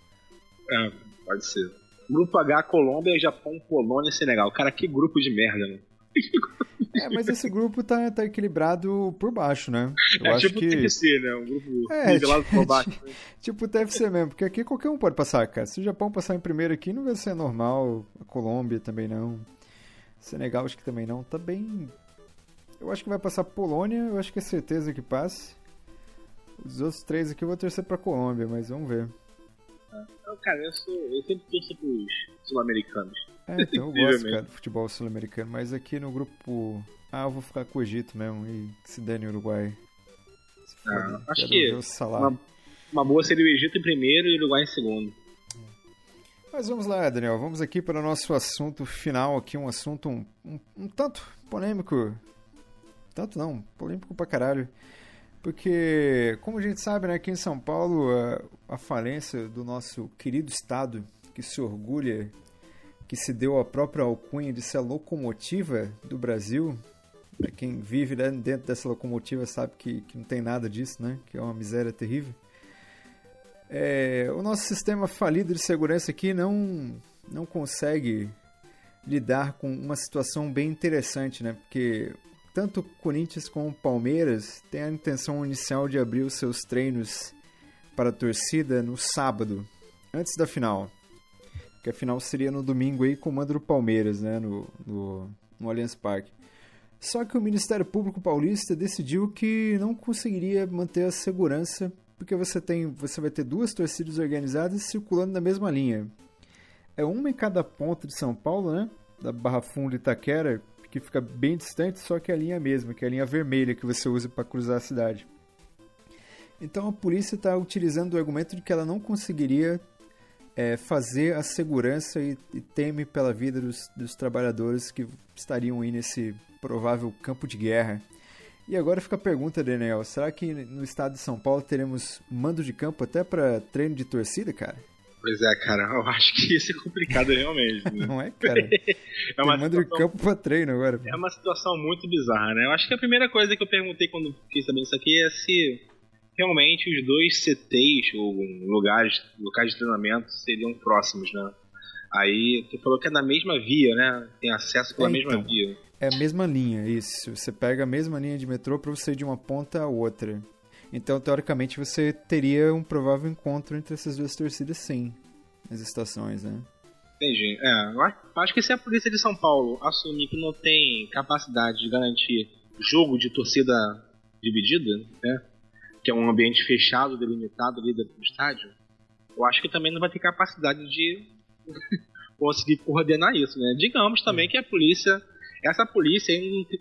É, pode ser. Grupo H, Colômbia, Japão, Polônia e Senegal. Cara, que grupo de merda, né? [laughs] É, mas esse grupo tá, tá equilibrado por baixo, né? Eu é acho tipo que... TFC, né? Um grupo é, nivelado por [laughs] baixo. Né? tipo TFC mesmo, porque aqui qualquer um pode passar, cara. Se o Japão passar em primeiro aqui, não vai ser normal. A Colômbia também não. Senegal acho que também não. Tá bem... Eu acho que vai passar Polônia, eu acho que é certeza que passe. Os outros três aqui eu vou torcer pra Colômbia, mas vamos ver. Não, cara, eu, sou, eu sempre torço pros sul-americanos. É, [laughs] então eu gosto, cara, do futebol sul-americano, mas aqui no grupo. Ah, eu vou ficar com o Egito mesmo e se der Uruguai. Se ah, acho que uma, uma, boa seria o Egito em primeiro e o Uruguai em segundo. Mas vamos lá, Daniel, vamos aqui para o nosso assunto final aqui, um assunto um, um, um tanto polêmico. Tanto não, polêmico pra caralho. Porque, como a gente sabe, né, aqui em São Paulo, a, a falência do nosso querido estado, que se orgulha, que se deu a própria alcunha de ser a locomotiva do Brasil, pra quem vive dentro dessa locomotiva sabe que, que não tem nada disso, né? Que é uma miséria terrível. É, o nosso sistema falido de segurança aqui não, não consegue lidar com uma situação bem interessante, né? Porque tanto Corinthians como Palmeiras têm a intenção inicial de abrir os seus treinos para a torcida no sábado, antes da final. Que a final seria no domingo aí, comando do Palmeiras, né, no, no, no Allianz Parque. Só que o Ministério Público Paulista decidiu que não conseguiria manter a segurança, porque você tem, você vai ter duas torcidas organizadas circulando na mesma linha. É uma em cada ponta de São Paulo, né? Da Barra Funda e Itaquera, que fica bem distante, só que é a linha mesma, que é a linha vermelha que você usa para cruzar a cidade. Então a polícia está utilizando o argumento de que ela não conseguiria é, fazer a segurança e, e, teme pela vida dos, dos trabalhadores que estariam aí nesse provável campo de guerra. E agora fica a pergunta, Daniel: será que no estado de São Paulo teremos mando de campo até para treino de torcida, cara? Pois é, cara, eu acho que isso é complicado realmente. Né? [laughs] Não é, cara? [laughs] é uma manda de campo pra treino agora. É uma situação muito bizarra, né? Eu acho que a primeira coisa que eu perguntei quando fiquei sabendo isso aqui é se realmente os dois CTs, ou lugares, locais de treinamento, seriam próximos, né? Aí tu falou que é na mesma via, né? Tem acesso pela é, mesma então, via. É a mesma linha, isso. Você pega a mesma linha de metrô pra você ir de uma ponta a outra. Então, teoricamente, você teria um provável encontro entre essas duas torcidas, sim, nas estações, né? Entendi. É, acho que se a polícia de São Paulo assumir que não tem capacidade de garantir jogo de torcida dividida, né? Que é um ambiente fechado, delimitado ali dentro do estádio, eu acho que também não vai ter capacidade de [laughs] conseguir coordenar isso, né? Digamos também que a polícia, essa polícia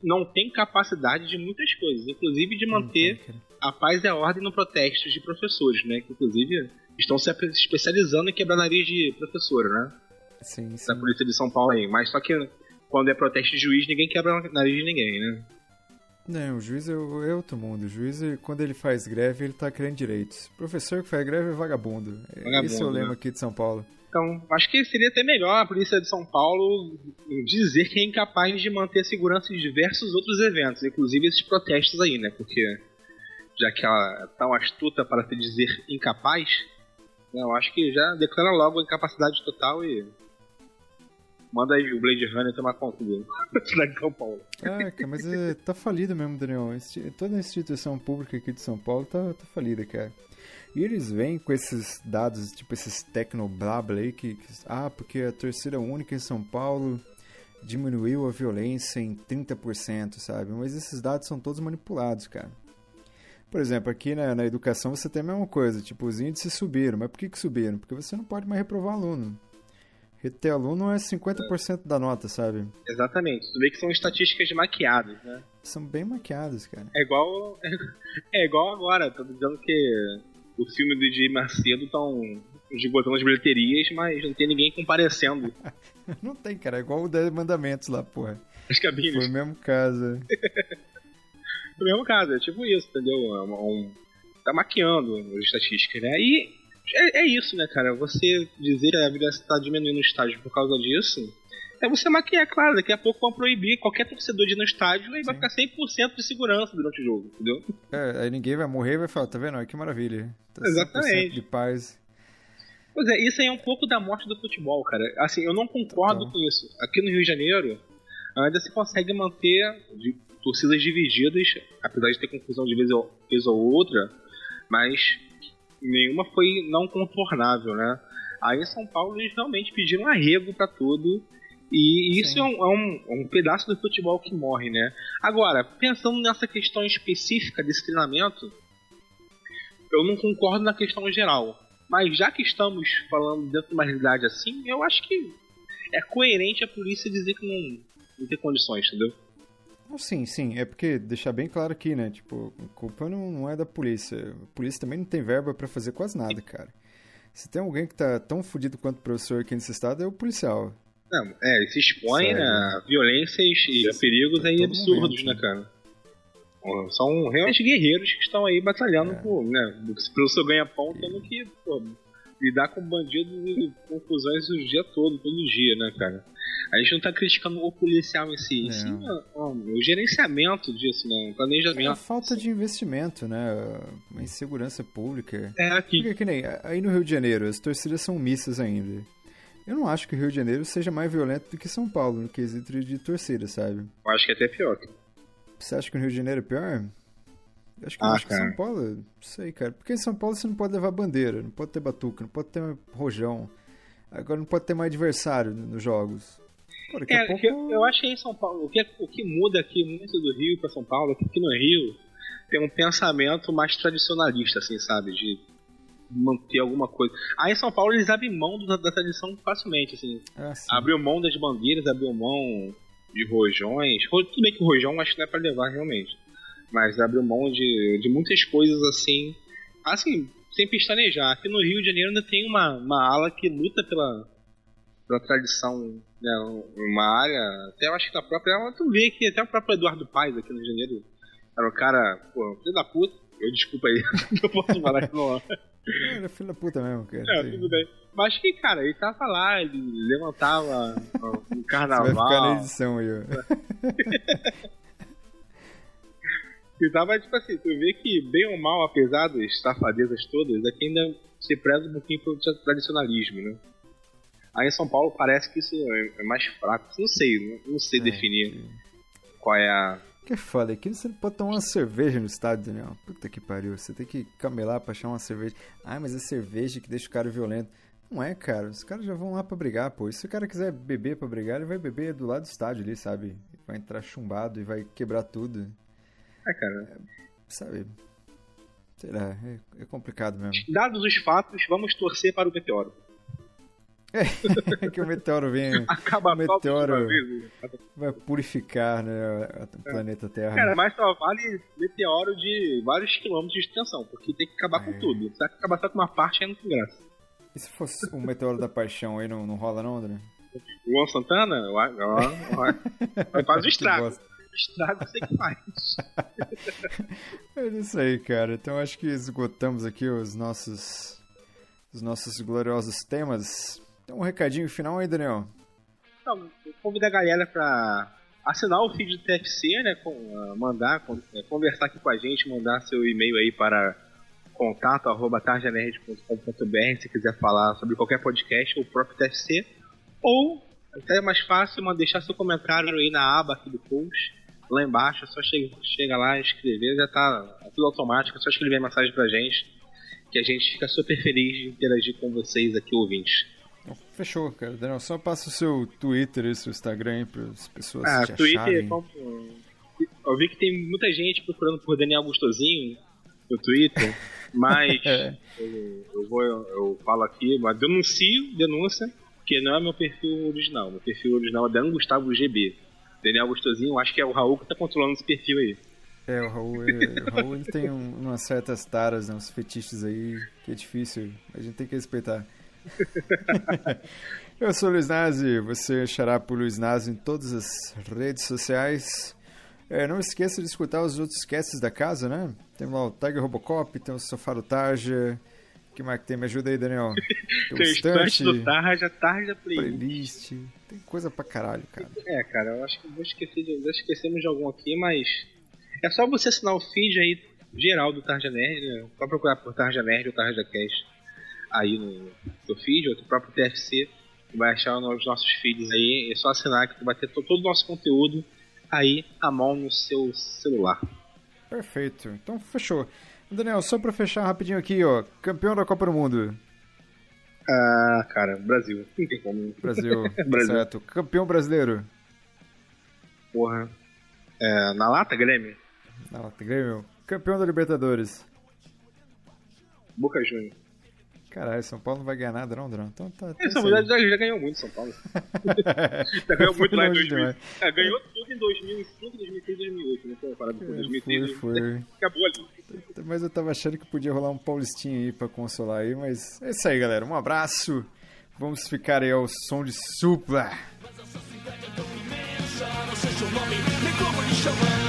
não tem capacidade de muitas coisas, inclusive de manter a paz e a ordem no protesto de professores, né? Que inclusive estão se especializando em quebrar nariz de professor, né? Sim, sim. Da polícia de São Paulo aí. Mas só que quando é protesto de juiz, ninguém quebra nariz de ninguém, né? Não, o juiz é, é outro mundo. O juiz, quando ele faz greve, ele tá querendo direitos. O professor que faz greve é vagabundo. vagabundo Esse é o lema né? aqui de São Paulo. Então, acho que seria até melhor a polícia de São Paulo dizer que é incapaz de manter a segurança em diversos outros eventos, inclusive esses protestos aí, né? Porque já que ela é tão astuta para se dizer incapaz, né, eu acho que já declara logo a incapacidade total e manda aí o Blade Runner tomar conta dele. São Paulo. Caraca, mas é, tá falido mesmo, Daniel. Toda a instituição pública aqui de São Paulo tá, tá falida, cara. E eles vêm com esses dados, tipo esses tecnoblabla aí, que, que, ah, porque a torcida única em São Paulo diminuiu a violência em 30%, sabe? Mas esses dados são todos manipulados, cara. Por exemplo, aqui na, na, educação você tem a mesma coisa, tipo, os índices subiram. Mas por que, que subiram? Porque você não pode mais reprovar aluno. Reter aluno é 50% da nota, sabe? Exatamente. Tu vê que são estatísticas maquiadas, né? São bem maquiadas, cara. É igual, [laughs] é igual agora. Tô dizendo que o filme do Edir Macedo estão esgotando as bilheterias, mas não tem ninguém comparecendo. [laughs] não tem, cara. É igual o 10 Mandamentos lá, porra. As cabines. Foi o mesmo caso. [laughs] no mesmo caso, é tipo isso, entendeu? É um, tá maquiando as estatísticas, né? E é, é, isso, né, cara? Você dizer que a vida está diminuindo no estádio por causa disso, é você maquiar, claro, daqui a pouco vão proibir qualquer torcedor de ir no estádio e vai ficar 100% de segurança durante o jogo, entendeu? É, aí ninguém vai morrer e vai falar, tá vendo? Olha que maravilha. Tá Exatamente. de paz. Pois é, isso aí é um pouco da morte do futebol, cara. Assim, eu não concordo com isso. Aqui no Rio de Janeiro, ainda se consegue manter de, torcidas divididas, apesar de ter confusão de vez ou, vez ou outra, mas nenhuma foi não contornável, né? Aí em São Paulo eles realmente pediram arrego para tudo. E isso é um, é, um, é um, pedaço do futebol que morre, né? Agora, pensando nessa questão específica desse treinamento, eu não concordo na questão geral. Mas já que estamos falando dentro de uma realidade assim, eu acho que é coerente a polícia dizer que não, não tem condições, entendeu? Sim, sim. É porque deixar bem claro aqui, né? Tipo, a culpa não, não é da polícia. A polícia também não tem verba para fazer quase nada, cara. Se tem alguém que tá tão fodido quanto o professor aqui nesse estado, é o policial. Não, é, se expõe a violências e a perigos aí absurdos, momento. né, cara? São realmente guerreiros que estão aí batalhando é. por, né, pelo seu ganha-pão, tendo que pô, lidar com bandidos e confusões o dia todo, todo dia, né, cara? A gente não tá criticando o policial em si, é. sim o gerenciamento disso, né? O planejamento. É a falta de investimento, né? A insegurança pública. É aqui. Porque que nem aí no Rio de Janeiro, as torcidas são missas ainda. Eu não acho que o Rio de Janeiro seja mais violento do que São Paulo no quesito de torcida, sabe? Eu acho que é até pior. Você acha que o Rio de Janeiro é pior? Eu acho que, ah, acho que São Paulo, não sei, cara. Porque em São Paulo você não pode levar bandeira, não pode ter batuca, não pode ter rojão. Agora não pode ter mais adversário nos jogos. Pô, é, pouco... eu, eu acho que em São Paulo, o que, o que muda aqui muito do Rio para São Paulo é que aqui no Rio tem um pensamento mais tradicionalista, assim, sabe? De manter alguma coisa. Aí em São Paulo eles abrem mão da, da tradição facilmente, assim. Ah, abriu mão das bandeiras, abriu mão de rojões. Tudo bem que o rojão acho que não é pra levar realmente. Mas abriu mão de, de muitas coisas assim. Assim, sem pestanejar. Aqui no Rio de Janeiro ainda tem uma, uma ala que luta pela, pela tradição, né? Uma área. Até eu acho que na própria. Tu vê que até o próprio Eduardo Paes aqui no Rio de Janeiro era um cara, pô, filho da puta. Eu desculpa aí, [laughs] eu posso falar que não. É, ele é filho da puta mesmo, cara. É, tudo bem. Mas que, cara, ele tava lá, ele levantava o carnaval. [laughs] Você vai ficar na edição aí, [laughs] e tava, tipo assim, tu vê que, bem ou mal, apesar das safadezas todas, aqui ainda se preza um pouquinho pelo tradicionalismo, né? Aí em São Paulo parece que isso é, é mais fraco. Não sei, não, sei é, definir qual é a que é foda, aqui você não pode tomar uma cerveja no estádio, Daniel. Puta que pariu, você tem que camelar pra achar uma cerveja. Ah, mas é cerveja que deixa o cara violento. Não é, cara, os caras já vão lá pra brigar, pô. E se o cara quiser beber pra brigar, ele vai beber do lado do estádio ali, sabe? Vai entrar chumbado e vai quebrar tudo. É, cara. É, sabe? Sei lá, é, é complicado mesmo. Dados os fatos, vamos torcer para o meteoro. É, [laughs] que o meteoro vem. [laughs] Acaba o meteoro vai purificar né, o planeta Terra. Cara, mas só vale meteoro de vários quilômetros de extensão, porque tem que acabar é. com tudo. Se acabar só com uma parte, aí não tem graça. E se fosse o meteoro da paixão aí, não, não rola não, André? Luan Santana? Vai fazer [laughs] o estrago. Estrago sei que faz. é isso aí, cara. Então acho que esgotamos aqui os nossos os nossos gloriosos temas. Tem um recadinho final aí, Daniel? Então, convido a galera para assinar o feed do TFC, né? Com, uh, mandar, com, é, conversar aqui com a gente, mandar seu e-mail aí para contato arroba tarjanerd.com.br se quiser falar sobre qualquer podcast ou o próprio TFC. Ou, até é mais fácil, deixar seu comentário aí na aba aqui do post. Lá embaixo, é só chega, chega lá, escrever, já tá tudo automático, é só escrever a mensagem pra gente, que a gente fica super feliz de interagir com vocês aqui, ouvintes. Fechou, cara. Daniel, só passa o seu Twitter e seu Instagram aí para as pessoas ah, te Twitter, acharem. Como... Eu vi que tem muita gente procurando por Daniel Gostosinho no Twitter, [laughs] mas é. eu, eu, vou, eu falo aqui, mas denuncio, denúncia, que não é meu perfil original. Meu perfil original é Dan Gustavo GB. Daniel Gostosinho, acho que é o Raul que está controlando esse perfil aí. É, o Raul, é, o Raul ele tem um, umas certas taras, né, uns fetiches aí que é difícil, a gente tem que respeitar. [laughs] Eu sou o Luiz Nazi, você achará por Luiz Nazi em todas as redes sociais. É, não esqueça de escutar os outros casts da casa, né? Tem lá o Tiger Robocop, tem o Sofá do Tarja. Que mais que tem? Me ajuda aí, Daniel. Tem, [laughs] tem o estante do Tarja, Tarja Playlist. playlist. Tem coisa pra caralho, cara. É, cara, eu acho que vou esquecer de, esquecemos de algum aqui, mas é só você assinar o feed aí geral do Tarja Nerd, né? Só procurar por Tarja Nerd ou Tarja Cast aí no, no feed, ou no próprio TFC, vai achar nos nossos feeds aí. É só assinar que tu vai ter todo o nosso conteúdo aí à mão no seu celular. Perfeito. Então fechou. Daniel, só pra fechar rapidinho aqui, ó. Campeão da Copa do Mundo. Ah, cara, Brasil. Não tem como. Brasil. [laughs] Brasil. Certo. Campeão brasileiro. Porra. É, na lata, Grêmio? Na lata, Grêmio. Campeão da Libertadores. Boca Juniors. Caralho, São Paulo não vai ganhar nada, não, Drão. Então tá. É, São Paulo já, já, ganhou muito, São Paulo. [laughs] já ganhou muito lá em 2000. É, ganhou tudo em 2005, 2006 2008, né? Foi 2003. É, foi, foi. Acabou ali. Mas eu tava achando que podia rolar um Paulistinho aí pra consolar aí, mas é isso aí, galera. Um abraço. Vamos ficar aí ao som de supla. Mas a sociedade é tão imensa, não sei seu nome, nem como lhe chamar.